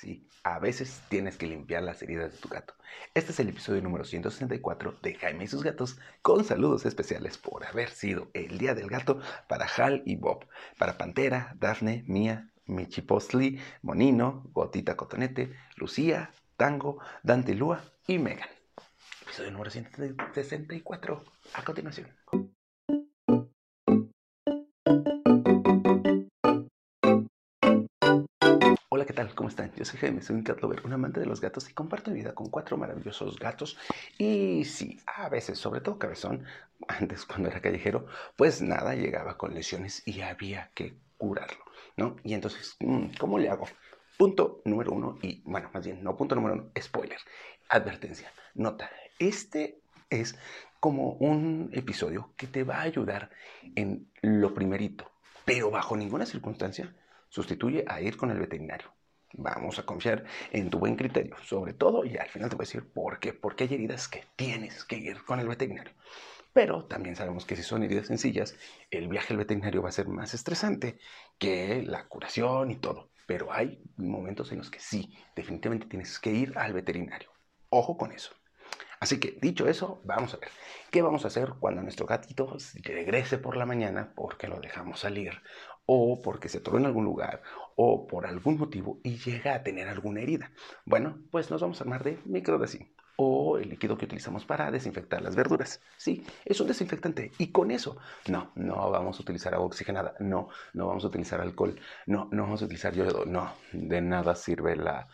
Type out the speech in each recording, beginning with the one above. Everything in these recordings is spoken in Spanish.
Sí, a veces tienes que limpiar las heridas de tu gato. Este es el episodio número 164 de Jaime y sus gatos, con saludos especiales por haber sido el Día del Gato para Hal y Bob, para Pantera, Daphne, Mía, Michi Postli, Monino, Gotita Cotonete, Lucía, Tango, Dante Lua y Megan. Episodio número 164, a continuación. ¿Qué tal? ¿Cómo están? Yo soy Jaime, soy un cat lover, un amante de los gatos y comparto mi vida con cuatro maravillosos gatos. Y sí, a veces, sobre todo cabezón, antes cuando era callejero, pues nada, llegaba con lesiones y había que curarlo, ¿no? Y entonces, mm, ¿cómo le hago? Punto número uno, y bueno, más bien, no punto número uno, spoiler, advertencia, nota, este es como un episodio que te va a ayudar en lo primerito, pero bajo ninguna circunstancia sustituye a ir con el veterinario. Vamos a confiar en tu buen criterio, sobre todo, y al final te voy a decir por qué, porque hay heridas que tienes que ir con el veterinario. Pero también sabemos que si son heridas sencillas, el viaje al veterinario va a ser más estresante que la curación y todo. Pero hay momentos en los que sí, definitivamente tienes que ir al veterinario. Ojo con eso. Así que dicho eso, vamos a ver qué vamos a hacer cuando nuestro gatito regrese por la mañana porque lo dejamos salir o porque se atoró en algún lugar o por algún motivo y llega a tener alguna herida. Bueno, pues nos vamos a armar de microdecin o el líquido que utilizamos para desinfectar las verduras. Sí, es un desinfectante y con eso no, no vamos a utilizar agua oxigenada, no, no vamos a utilizar alcohol, no, no vamos a utilizar yodo, no, de nada sirve la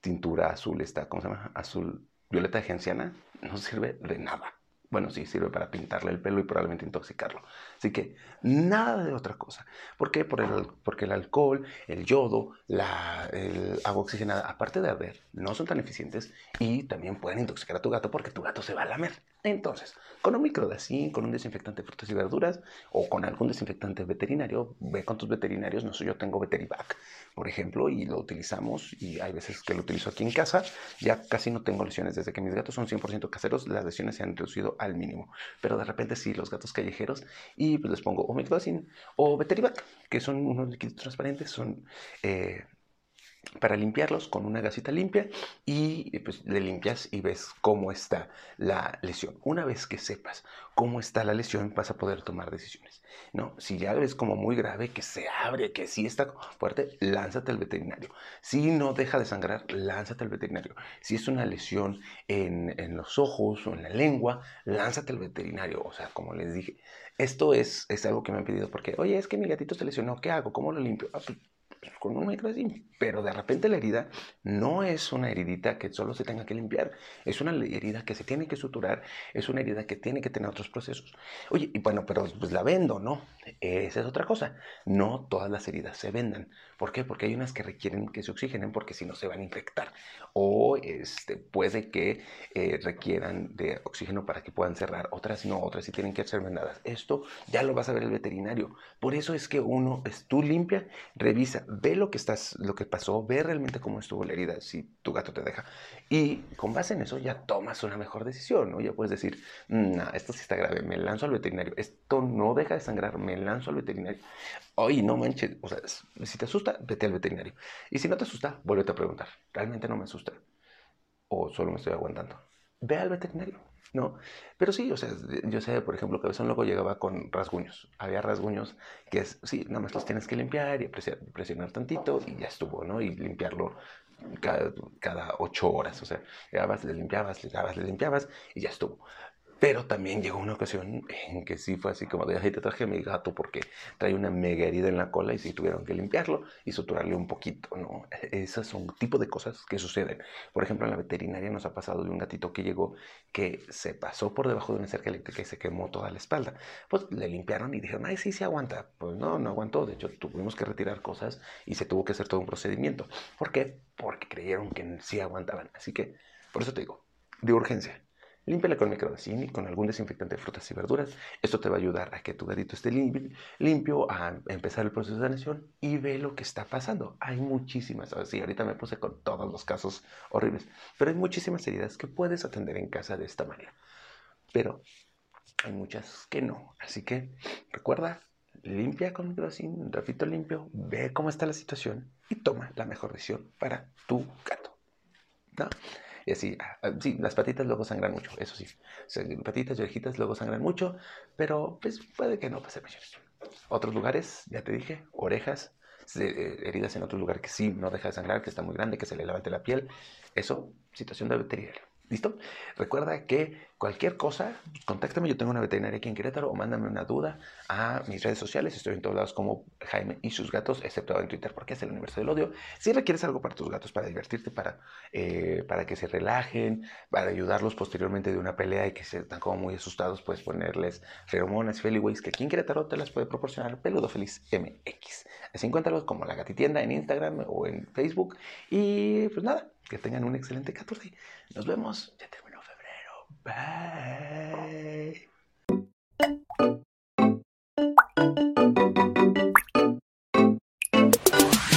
tintura azul esta, ¿cómo se llama? Azul violeta genciana, no sirve de nada. Bueno, sí, sirve para pintarle el pelo y probablemente intoxicarlo. Así que nada de otra cosa. ¿Por qué? Por el, porque el alcohol, el yodo, el agua oxigenada, aparte de arder, no son tan eficientes y también pueden intoxicar a tu gato porque tu gato se va a lamer. Entonces, con un microdacin, con un desinfectante de frutas y verduras o con algún desinfectante veterinario, ve con tus veterinarios. No sé, yo tengo Veterivac, por ejemplo, y lo utilizamos y hay veces que lo utilizo aquí en casa. Ya casi no tengo lesiones. Desde que mis gatos son 100% caseros, las lesiones se han reducido al mínimo. Pero de repente sí, los gatos callejeros y pues les pongo o microdacin o Veterivac, que son unos líquidos transparentes, son... Eh, para limpiarlos con una gasita limpia y pues le limpias y ves cómo está la lesión. Una vez que sepas cómo está la lesión vas a poder tomar decisiones. ¿no? Si ya ves como muy grave, que se abre, que sí está fuerte, lánzate al veterinario. Si no deja de sangrar, lánzate al veterinario. Si es una lesión en, los ojos o en la lengua, lánzate al veterinario. O sea, como les dije, esto es, es algo que me han pedido porque, oye, es que mi gatito se lesionó, ¿qué hago? ¿Cómo lo limpio? Ah, pues, con un microdacin. Pero de repente la herida no es una heridita que solo se tenga que limpiar, es una herida que se tiene que suturar, es una herida que tiene que tener otros procesos. Oye, y bueno, pero pues la vendo, ¿no? Esa es otra cosa. No todas las heridas se vendan. ¿Por qué? Porque hay unas que requieren que se oxigenen porque si no se van a infectar. O este, puede que eh, requieran de oxígeno para que puedan cerrar. Otras no, otras sí tienen que ser vendadas. Esto ya lo vas a ver el veterinario. Por eso es que uno, es tú limpia, revisa, ve lo que, estás, lo que pasó, ve realmente cómo estuvo la herida, si tu gato te deja. Y con base en eso ya tomas una mejor decisión, ¿no? Ya puedes decir, mm, no, esto sí está grave, me lanzo al veterinario. Esto no deja de sangrar, me lanzo al veterinario. Oye, no manches, o sea, si te asusta, vete al veterinario. Y si no te asusta, vuélvete a preguntar, ¿realmente no me asusta? ¿O solo me estoy aguantando? Ve al veterinario. ¿No? Pero sí, o sea, yo sé, por ejemplo, que Cabezón luego llegaba con rasguños. Había rasguños que es, sí, nada más los tienes que limpiar y presionar tantito y ya estuvo, ¿no? Y limpiarlo cada, cada ocho horas, o sea, llegabas, le limpiabas, le dabas, le limpiabas y ya estuvo. Pero también llegó una ocasión en que sí fue así como de, ay, te traje a mi gato porque trae una mega herida en la cola y sí tuvieron que limpiarlo y suturarle un poquito, ¿no? Esas son tipo de cosas que suceden. Por ejemplo, en la veterinaria nos ha pasado de un gatito que llegó que se pasó por debajo de una cerca eléctrica y se quemó toda la espalda. Pues le limpiaron y dijeron, ay, sí, sí aguanta. Pues no, no aguantó. De hecho, tuvimos que retirar cosas y se tuvo que hacer todo un procedimiento. ¿Por qué? Porque creyeron que sí aguantaban. Así que, por eso te digo, de urgencia Límpiala con microdacin y con algún desinfectante de frutas y verduras. Esto te va a ayudar a que tu gatito esté limpio, a empezar el proceso de sanación y ve lo que está pasando. Hay muchísimas, sí, ahorita me puse con todos los casos horribles, pero hay muchísimas heridas que puedes atender en casa de esta manera. Pero hay muchas que no. Así que recuerda, limpia con microdacin, un limpio, ve cómo está la situación y toma la mejor decisión para tu gato. ¿No? Y así, ah, ah, sí, las patitas luego sangran mucho, eso sí. Patitas y orejitas luego sangran mucho, pero pues puede que no pase mayores. Otros lugares, ya te dije, orejas, eh, heridas en otro lugar que sí no deja de sangrar, que está muy grande, que se le levante la piel. Eso, situación de veterinario. ¿Listo? Recuerda que cualquier cosa, contáctame, yo tengo una veterinaria aquí en Querétaro o mándame una duda a mis redes sociales, estoy en todos lados como Jaime y sus gatos, excepto en Twitter porque es el universo del odio. Si requieres algo para tus gatos, para divertirte, para, eh, para que se relajen, para ayudarlos posteriormente de una pelea y que se están como muy asustados, puedes ponerles feromonas, feliways, que aquí en Querétaro te las puede proporcionar Peludo Feliz MX. Así encuéntralos como la gatitienda en Instagram o en Facebook. Y pues nada, que tengan un excelente 14. Nos vemos. Ya terminó febrero. Bye.